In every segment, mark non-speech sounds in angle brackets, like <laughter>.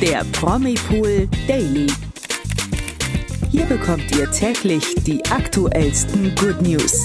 der Promipool Daily. Hier bekommt ihr täglich die aktuellsten Good News.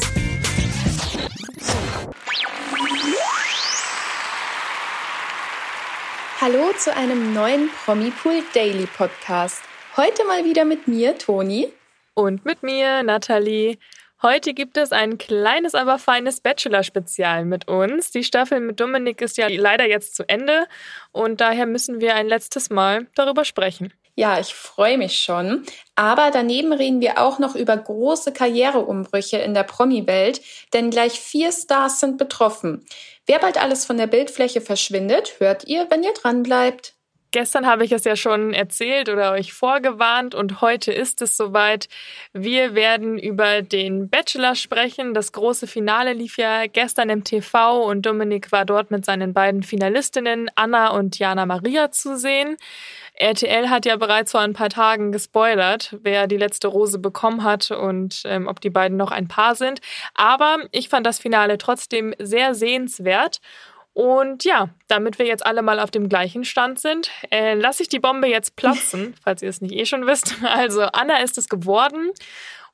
Hallo zu einem neuen Promipool Daily Podcast. Heute mal wieder mit mir, Toni. Und mit mir, Nathalie. Heute gibt es ein kleines, aber feines Bachelor-Spezial mit uns. Die Staffel mit Dominik ist ja leider jetzt zu Ende und daher müssen wir ein letztes Mal darüber sprechen. Ja, ich freue mich schon. Aber daneben reden wir auch noch über große Karriereumbrüche in der Promi-Welt, denn gleich vier Stars sind betroffen. Wer bald alles von der Bildfläche verschwindet, hört ihr, wenn ihr dran bleibt. Gestern habe ich es ja schon erzählt oder euch vorgewarnt und heute ist es soweit. Wir werden über den Bachelor sprechen. Das große Finale lief ja gestern im TV und Dominik war dort mit seinen beiden Finalistinnen Anna und Jana Maria zu sehen. RTL hat ja bereits vor ein paar Tagen gespoilert, wer die letzte Rose bekommen hat und ähm, ob die beiden noch ein Paar sind. Aber ich fand das Finale trotzdem sehr sehenswert. Und ja, damit wir jetzt alle mal auf dem gleichen Stand sind, äh, lasse ich die Bombe jetzt platzen, <laughs> falls ihr es nicht eh schon wisst. Also Anna ist es geworden.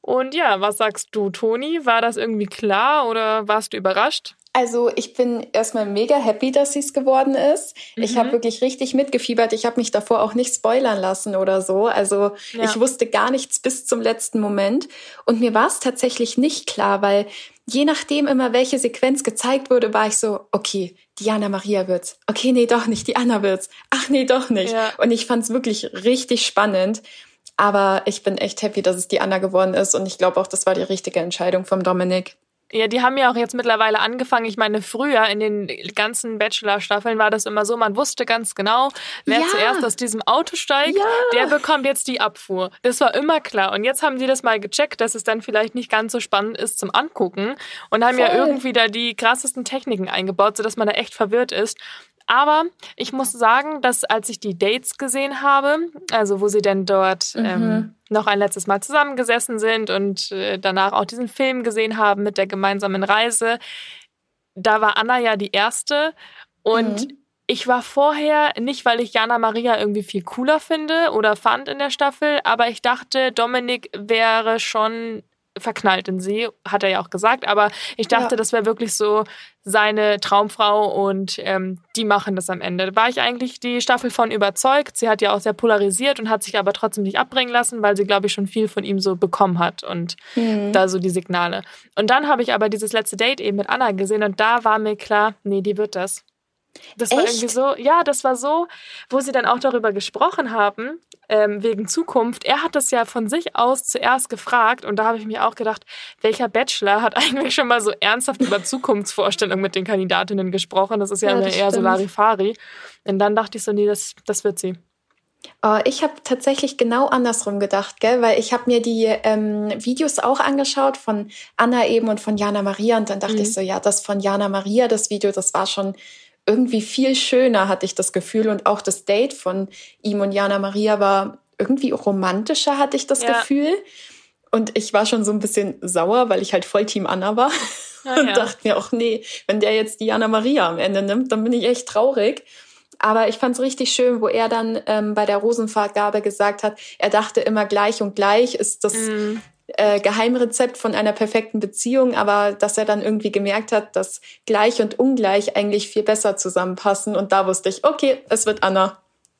Und ja, was sagst du, Toni? War das irgendwie klar oder warst du überrascht? Also ich bin erstmal mega happy, dass sie es geworden ist. Mhm. Ich habe wirklich richtig mitgefiebert. Ich habe mich davor auch nicht spoilern lassen oder so. Also ja. ich wusste gar nichts bis zum letzten Moment. Und mir war es tatsächlich nicht klar, weil je nachdem immer, welche Sequenz gezeigt wurde, war ich so, okay, Diana Maria wird's. Okay, nee, doch nicht, die Anna wird's. Ach nee, doch nicht. Ja. Und ich fand's wirklich richtig spannend. Aber ich bin echt happy, dass es die Anna geworden ist. Und ich glaube auch, das war die richtige Entscheidung vom Dominik. Ja, die haben ja auch jetzt mittlerweile angefangen. Ich meine, früher in den ganzen Bachelor-Staffeln war das immer so, man wusste ganz genau, wer ja. zuerst aus diesem Auto steigt, ja. der bekommt jetzt die Abfuhr. Das war immer klar. Und jetzt haben sie das mal gecheckt, dass es dann vielleicht nicht ganz so spannend ist zum Angucken und haben Voll. ja irgendwie da die krassesten Techniken eingebaut, sodass man da echt verwirrt ist. Aber ich muss sagen, dass als ich die Dates gesehen habe, also wo sie denn dort mhm. ähm, noch ein letztes Mal zusammengesessen sind und äh, danach auch diesen Film gesehen haben mit der gemeinsamen Reise, da war Anna ja die erste und mhm. Ich war vorher nicht, weil ich Jana Maria irgendwie viel cooler finde oder fand in der Staffel, aber ich dachte, Dominik wäre schon verknallt in sie, hat er ja auch gesagt. Aber ich dachte, ja. das wäre wirklich so seine Traumfrau und ähm, die machen das am Ende. Da war ich eigentlich die Staffel von überzeugt. Sie hat ja auch sehr polarisiert und hat sich aber trotzdem nicht abbringen lassen, weil sie, glaube ich, schon viel von ihm so bekommen hat und mhm. da so die Signale. Und dann habe ich aber dieses letzte Date eben mit Anna gesehen und da war mir klar, nee, die wird das. Das war irgendwie so, ja, das war so, wo sie dann auch darüber gesprochen haben, ähm, wegen Zukunft. Er hat das ja von sich aus zuerst gefragt und da habe ich mir auch gedacht, welcher Bachelor hat <laughs> eigentlich schon mal so ernsthaft über Zukunftsvorstellungen mit den Kandidatinnen gesprochen? Das ist ja, ja das eher stimmt. so Larifari. Und dann dachte ich so, nee, das, das wird sie. Oh, ich habe tatsächlich genau andersrum gedacht, gell? weil ich habe mir die ähm, Videos auch angeschaut von Anna eben und von Jana Maria und dann dachte mhm. ich so, ja, das von Jana Maria, das Video, das war schon irgendwie viel schöner, hatte ich das Gefühl. Und auch das Date von ihm und Jana Maria war irgendwie romantischer, hatte ich das ja. Gefühl. Und ich war schon so ein bisschen sauer, weil ich halt voll Team Anna war. <laughs> Ja, und dachte mir auch, nee, wenn der jetzt die Jana Maria am Ende nimmt, dann bin ich echt traurig. Aber ich fand es richtig schön, wo er dann ähm, bei der Rosenvergabe gesagt hat, er dachte immer gleich und gleich ist das mm äh, Geheimrezept von einer perfekten Beziehung, aber dass er dann irgendwie gemerkt hat, dass gleich und ungleich eigentlich viel besser zusammenpassen. Und da wusste ich, okay, es wird Anna.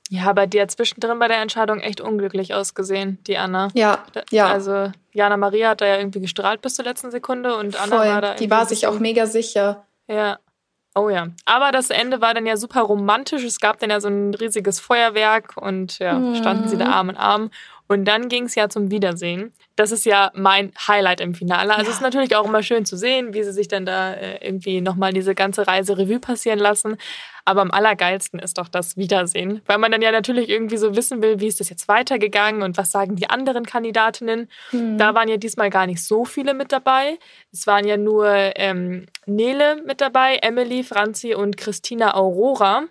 Ja, aber die hat zwischendrin bei der Entscheidung echt unglücklich ausgesehen, die Anna. Ja, ja. Also Jana Maria hat da ja irgendwie gestrahlt bis zur letzten Sekunde und Anna Voll. war da. Die war sich auch mega sicher. Ja. Oh ja. Aber das Ende war dann ja super romantisch. Es gab dann ja so ein riesiges Feuerwerk und ja, standen sie da mhm. Arm in Arm. Und dann ging es ja zum Wiedersehen. Das ist ja mein Highlight im Finale. Also ja. es ist natürlich auch immer schön zu sehen, wie sie sich dann da äh, irgendwie nochmal diese ganze Reise Revue passieren lassen. Aber am allergeilsten ist doch das Wiedersehen, weil man dann ja natürlich irgendwie so wissen will, wie ist das jetzt weitergegangen und was sagen die anderen Kandidatinnen. Mhm. Da waren ja diesmal gar nicht so viele mit dabei. Es waren ja nur ähm, Nele mit dabei, Emily, Franzi und Christina Aurora.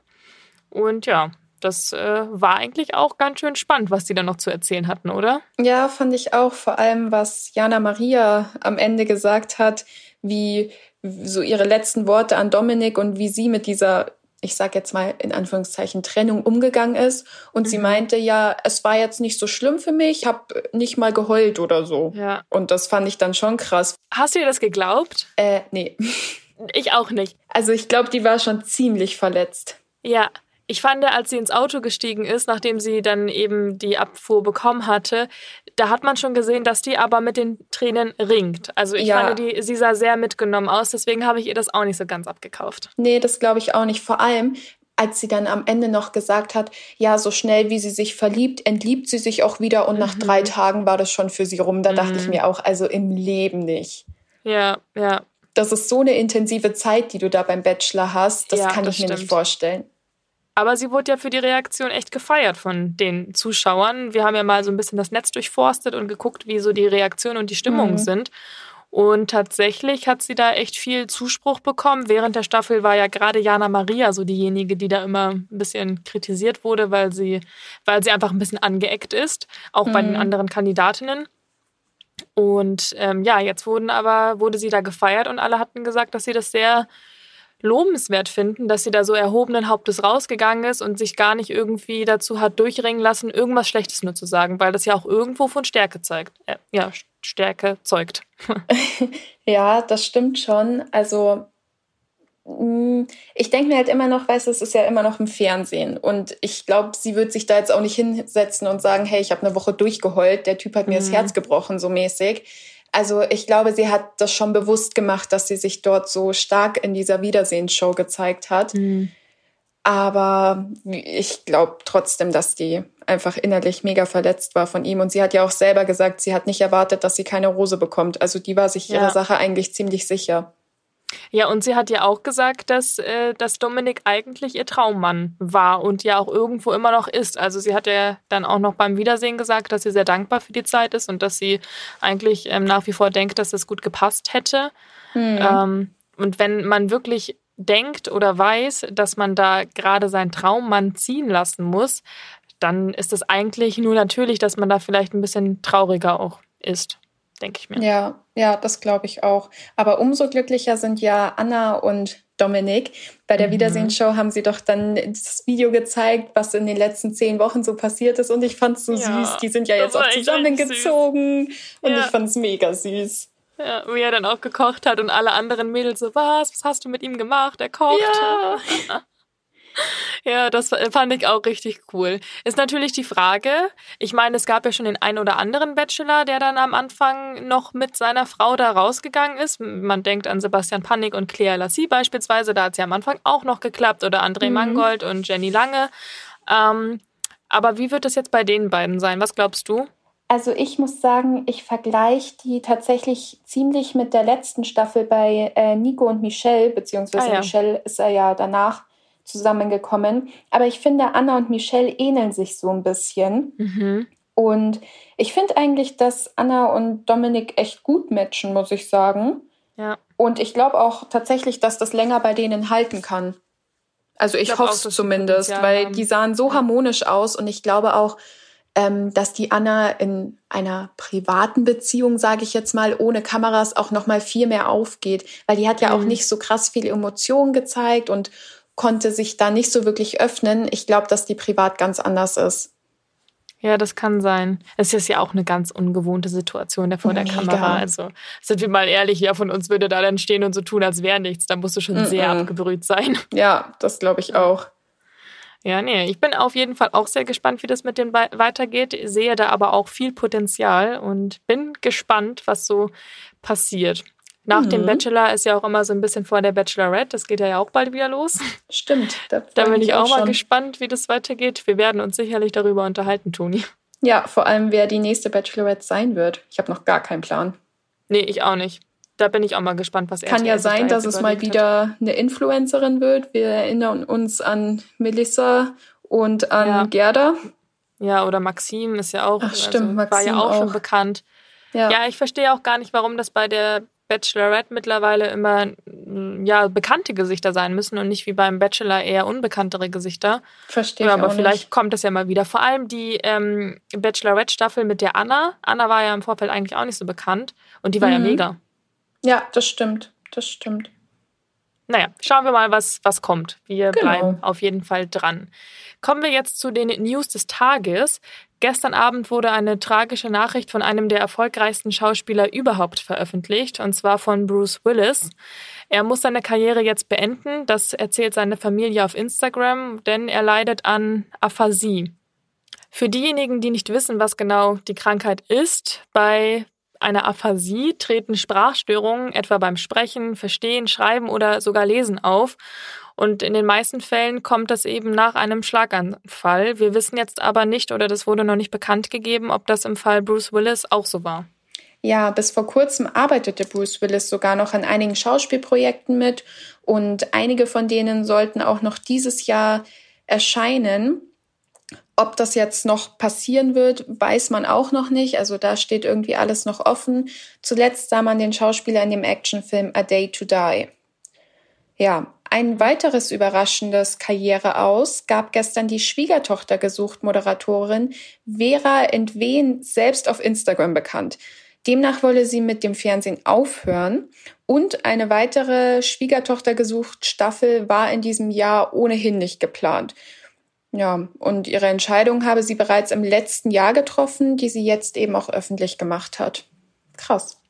Und ja, das äh, war eigentlich auch ganz schön spannend, was die da noch zu erzählen hatten, oder? Ja, fand ich auch. Vor allem, was Jana Maria am Ende gesagt hat, wie so ihre letzten Worte an Dominik und wie sie mit dieser ich sag jetzt mal in Anführungszeichen, Trennung umgegangen ist. Und mhm. sie meinte ja, es war jetzt nicht so schlimm für mich, ich habe nicht mal geheult oder so. Ja. Und das fand ich dann schon krass. Hast du ihr das geglaubt? Äh, nee. Ich auch nicht. Also ich glaube, die war schon ziemlich verletzt. Ja, ich fand, als sie ins Auto gestiegen ist, nachdem sie dann eben die Abfuhr bekommen hatte, da hat man schon gesehen, dass die aber mit den Tränen ringt. Also ich ja. fand, die, sie sah sehr mitgenommen aus, deswegen habe ich ihr das auch nicht so ganz abgekauft. Nee, das glaube ich auch nicht. Vor allem, als sie dann am Ende noch gesagt hat, ja, so schnell wie sie sich verliebt, entliebt sie sich auch wieder und mhm. nach drei Tagen war das schon für sie rum. Da mhm. dachte ich mhm. mir auch, also im Leben nicht. Ja, ja. Das ist so eine intensive Zeit, die du da beim Bachelor hast, das ja, kann das ich mir stimmt. nicht vorstellen. Aber sie wurde ja für die Reaktion echt gefeiert von den Zuschauern. Wir haben ja mal so ein bisschen das Netz durchforstet und geguckt, wie so die Reaktionen und die Stimmungen mhm. sind. Und tatsächlich hat sie da echt viel Zuspruch bekommen. Während der Staffel war ja gerade Jana Maria so diejenige, die da immer ein bisschen kritisiert wurde, weil sie, weil sie einfach ein bisschen angeeckt ist, auch mhm. bei den mhm. anderen Kandidatinnen. Und ähm, ja, jetzt wurden aber, wurde sie da gefeiert und alle hatten gesagt, dass sie das sehr lobenswert finden, dass sie da so erhobenen Hauptes rausgegangen ist und sich gar nicht irgendwie dazu hat durchringen lassen, irgendwas Schlechtes nur zu sagen, weil das ja auch irgendwo von Stärke zeigt. Äh, ja, Stärke zeugt. <laughs> ja, das stimmt schon. Also mm, ich denke mir halt immer noch, weißt du, es ist ja immer noch im Fernsehen. Und ich glaube, sie wird sich da jetzt auch nicht hinsetzen und sagen, hey, ich habe eine Woche durchgeheult, der Typ hat mir mhm. das Herz gebrochen, so mäßig. Also ich glaube, sie hat das schon bewusst gemacht, dass sie sich dort so stark in dieser Wiedersehensshow gezeigt hat. Mhm. Aber ich glaube trotzdem, dass die einfach innerlich mega verletzt war von ihm. Und sie hat ja auch selber gesagt, sie hat nicht erwartet, dass sie keine Rose bekommt. Also die war sich ja. ihrer Sache eigentlich ziemlich sicher. Ja, und sie hat ja auch gesagt, dass, äh, dass Dominik eigentlich ihr Traummann war und ja auch irgendwo immer noch ist. Also sie hat ja dann auch noch beim Wiedersehen gesagt, dass sie sehr dankbar für die Zeit ist und dass sie eigentlich ähm, nach wie vor denkt, dass es gut gepasst hätte. Mhm. Ähm, und wenn man wirklich denkt oder weiß, dass man da gerade seinen Traummann ziehen lassen muss, dann ist es eigentlich nur natürlich, dass man da vielleicht ein bisschen trauriger auch ist denke ich mir. Ja, ja, das glaube ich auch. Aber umso glücklicher sind ja Anna und Dominik. Bei der mhm. Wiedersehensshow haben sie doch dann das Video gezeigt, was in den letzten zehn Wochen so passiert ist. Und ich fand es so ja, süß. Die sind ja jetzt auch zusammengezogen. Und ja. ich fand es mega süß. Ja, wie er dann auch gekocht hat und alle anderen Mädels so, was, was hast du mit ihm gemacht? Er kocht. Ja. <laughs> Ja, das fand ich auch richtig cool. Ist natürlich die Frage, ich meine, es gab ja schon den einen oder anderen Bachelor, der dann am Anfang noch mit seiner Frau da rausgegangen ist. Man denkt an Sebastian Panik und Claire Lassie beispielsweise, da hat es ja am Anfang auch noch geklappt. Oder André mhm. Mangold und Jenny Lange. Ähm, aber wie wird es jetzt bei den beiden sein? Was glaubst du? Also ich muss sagen, ich vergleiche die tatsächlich ziemlich mit der letzten Staffel bei äh, Nico und Michelle, beziehungsweise ah, ja. Michelle ist er ja danach zusammengekommen. Aber ich finde, Anna und Michelle ähneln sich so ein bisschen. Mhm. Und ich finde eigentlich, dass Anna und Dominik echt gut matchen, muss ich sagen. Ja. Und ich glaube auch tatsächlich, dass das länger bei denen halten kann. Also ich, ich hoffe es zumindest, weil haben. die sahen so harmonisch aus und ich glaube auch, ähm, dass die Anna in einer privaten Beziehung, sage ich jetzt mal, ohne Kameras auch noch mal viel mehr aufgeht, weil die hat ja mhm. auch nicht so krass viele Emotionen gezeigt und konnte sich da nicht so wirklich öffnen. Ich glaube, dass die privat ganz anders ist. Ja, das kann sein. Es ist ja auch eine ganz ungewohnte Situation der vor der. Kamera. Also sind wir mal ehrlich, wer von uns würde da dann stehen und so tun, als wäre nichts. Da musst du schon mm -mm. sehr abgebrüht sein. <laughs> Ja, das glaube ich auch. Ja, nee, ich bin auf jeden Fall auch sehr gespannt, wie das mit dem weitergeht. Sehe da aber auch viel Potenzial und bin gespannt, was so passiert. Nach mhm. dem Bachelor ist ja auch immer so ein bisschen vor der Bachelorette. Das geht ja auch bald wieder los. Stimmt. Da, da bin ich auch, auch mal gespannt, wie das weitergeht. Wir werden uns sicherlich darüber unterhalten, Toni. Ja, vor allem, wer die nächste Bachelorette sein wird. Ich habe noch gar keinen Plan. Nee, ich auch nicht. Da bin ich auch mal gespannt, was er Kann ja sein, dass es mal wieder eine Influencerin wird. Wir erinnern uns an Melissa und an ja. Gerda. Ja, oder Maxim ist ja auch, Ach, stimmt, also, war ja auch, auch, schon bekannt. Ja. ja, ich verstehe auch gar nicht, warum das bei der Bachelorette mittlerweile immer ja, bekannte Gesichter sein müssen und nicht wie beim Bachelor eher unbekanntere Gesichter. Verstehe. Ja, aber vielleicht nicht. kommt das ja mal wieder. Vor allem die ähm, Bachelorette-Staffel mit der Anna. Anna war ja im Vorfeld eigentlich auch nicht so bekannt und die war mhm. ja mega. Ja, das stimmt. Das stimmt. Naja, schauen wir mal, was, was kommt. Wir genau. bleiben auf jeden Fall dran. Kommen wir jetzt zu den News des Tages. Gestern Abend wurde eine tragische Nachricht von einem der erfolgreichsten Schauspieler überhaupt veröffentlicht, und zwar von Bruce Willis. Er muss seine Karriere jetzt beenden, das erzählt seine Familie auf Instagram, denn er leidet an Aphasie. Für diejenigen, die nicht wissen, was genau die Krankheit ist, bei einer Aphasie treten Sprachstörungen etwa beim Sprechen, Verstehen, Schreiben oder sogar Lesen auf. Und in den meisten Fällen kommt das eben nach einem Schlaganfall. Wir wissen jetzt aber nicht oder das wurde noch nicht bekannt gegeben, ob das im Fall Bruce Willis auch so war. Ja, bis vor kurzem arbeitete Bruce Willis sogar noch an einigen Schauspielprojekten mit und einige von denen sollten auch noch dieses Jahr erscheinen. Ob das jetzt noch passieren wird, weiß man auch noch nicht. Also da steht irgendwie alles noch offen. Zuletzt sah man den Schauspieler in dem Actionfilm A Day to Die. Ja, ein weiteres überraschendes Karriereaus gab gestern die Schwiegertochter gesucht Moderatorin Vera Entwehen selbst auf Instagram bekannt. Demnach wolle sie mit dem Fernsehen aufhören und eine weitere Schwiegertochter gesucht Staffel war in diesem Jahr ohnehin nicht geplant. Ja, und ihre Entscheidung habe sie bereits im letzten Jahr getroffen, die sie jetzt eben auch öffentlich gemacht hat. Krass.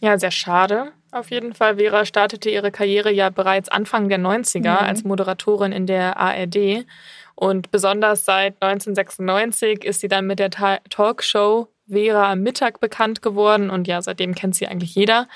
Ja, sehr schade. Auf jeden Fall. Vera startete ihre Karriere ja bereits Anfang der 90er mhm. als Moderatorin in der ARD. Und besonders seit 1996 ist sie dann mit der Talkshow Vera am Mittag bekannt geworden. Und ja, seitdem kennt sie eigentlich jeder.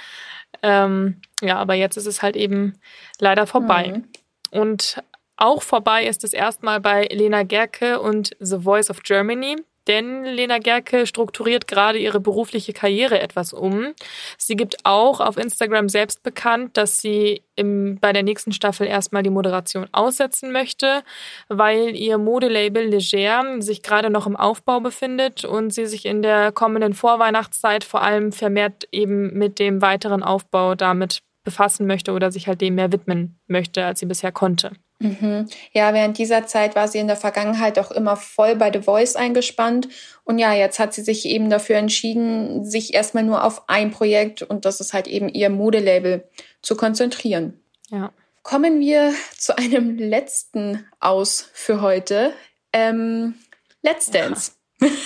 Ähm, ja, aber jetzt ist es halt eben leider vorbei. Mhm. Und auch vorbei ist es erstmal bei Lena Gerke und The Voice of Germany. Denn Lena Gerke strukturiert gerade ihre berufliche Karriere etwas um. Sie gibt auch auf Instagram selbst bekannt, dass sie im, bei der nächsten Staffel erstmal die Moderation aussetzen möchte, weil ihr Modelabel Leger sich gerade noch im Aufbau befindet und sie sich in der kommenden Vorweihnachtszeit vor allem vermehrt eben mit dem weiteren Aufbau damit befassen möchte oder sich halt dem mehr widmen möchte, als sie bisher konnte. Mhm. Ja, während dieser Zeit war sie in der Vergangenheit auch immer voll bei The Voice eingespannt. Und ja, jetzt hat sie sich eben dafür entschieden, sich erstmal nur auf ein Projekt und das ist halt eben ihr Modelabel zu konzentrieren. Ja. Kommen wir zu einem letzten Aus für heute. Ähm, Let's Dance. Ja. <laughs>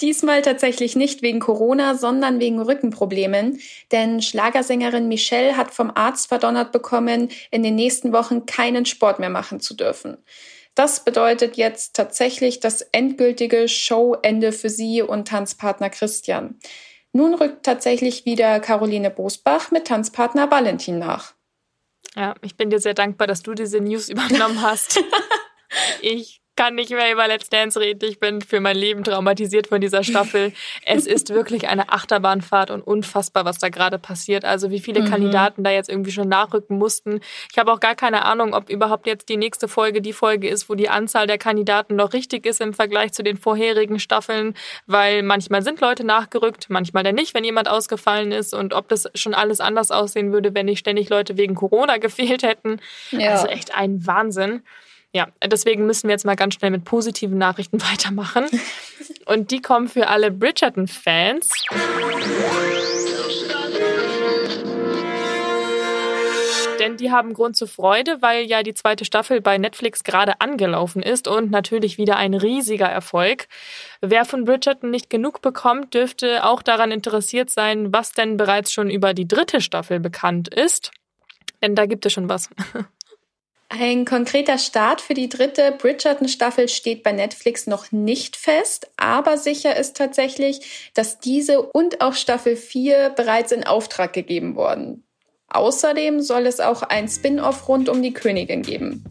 Diesmal tatsächlich nicht wegen Corona, sondern wegen Rückenproblemen. Denn Schlagersängerin Michelle hat vom Arzt verdonnert bekommen, in den nächsten Wochen keinen Sport mehr machen zu dürfen. Das bedeutet jetzt tatsächlich das endgültige Showende für sie und Tanzpartner Christian. Nun rückt tatsächlich wieder Caroline Bosbach mit Tanzpartner Valentin nach. Ja, ich bin dir sehr dankbar, dass du diese News übernommen hast. <laughs> ich kann nicht mehr über Let's Dance reden. Ich bin für mein Leben traumatisiert von dieser Staffel. es ist wirklich eine Achterbahnfahrt und unfassbar, was da gerade passiert. Also wie viele mhm. Kandidaten da jetzt irgendwie schon nachrücken mussten. Ich habe auch gar keine Ahnung, ob überhaupt jetzt die nächste Folge die Folge ist, wo die Anzahl der Kandidaten noch richtig ist im Vergleich zu den vorherigen Staffeln, weil manchmal sind Leute nachgerückt, manchmal dann nicht, wenn jemand ausgefallen ist und ob das schon alles anders aussehen würde, wenn nicht ständig Leute wegen Corona <laughs> gefehlt hätten. Ja. Also echt ein Wahnsinn. Ja, deswegen müssen wir jetzt mal ganz schnell mit positiven Nachrichten <laughs> weitermachen. Und die kommen für alle Bridgerton-Fans. Denn die haben Grund zur Freude, weil ja die zweite Staffel bei Netflix gerade angelaufen ist und natürlich wieder ein riesiger Erfolg. Wer von Bridgerton nicht genug bekommt, dürfte auch daran interessiert sein, was denn bereits schon über die dritte Staffel bekannt ist. Denn da gibt es schon was. <laughs> Ein konkreter Start für die dritte Bridgerton-Staffel steht bei Netflix noch nicht fest, aber sicher ist tatsächlich, dass diese und auch Staffel 4 bereits in Auftrag gegeben wurden. Außerdem soll es auch ein Spin-off rund um die Königin geben.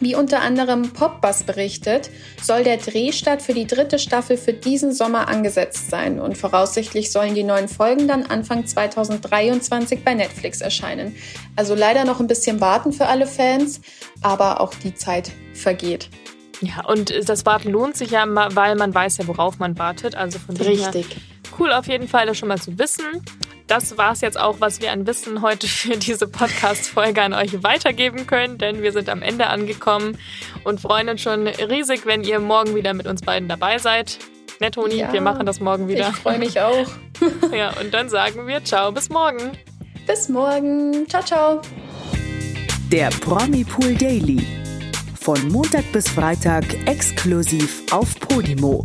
Wie unter anderem Popbus berichtet, soll der Drehstart für die dritte Staffel für diesen Sommer angesetzt sein und voraussichtlich sollen die neuen Folgen dann Anfang 2023 bei Netflix erscheinen. Also leider noch ein bisschen warten für alle Fans, aber auch die Zeit vergeht. Ja, und das Warten lohnt sich ja, weil man weiß ja, worauf man wartet. Also von Richtig. Cool auf jeden Fall, das schon mal zu wissen. Das war es jetzt auch, was wir an Wissen heute für diese Podcast-Folge an euch weitergeben können, denn wir sind am Ende angekommen und freuen uns schon riesig, wenn ihr morgen wieder mit uns beiden dabei seid. Ne, Toni? Ja, wir machen das morgen wieder. Ich freue mich auch. <laughs> ja, und dann sagen wir Ciao, bis morgen. Bis morgen. Ciao, ciao. Der Promi Pool Daily. Von Montag bis Freitag exklusiv auf Podimo.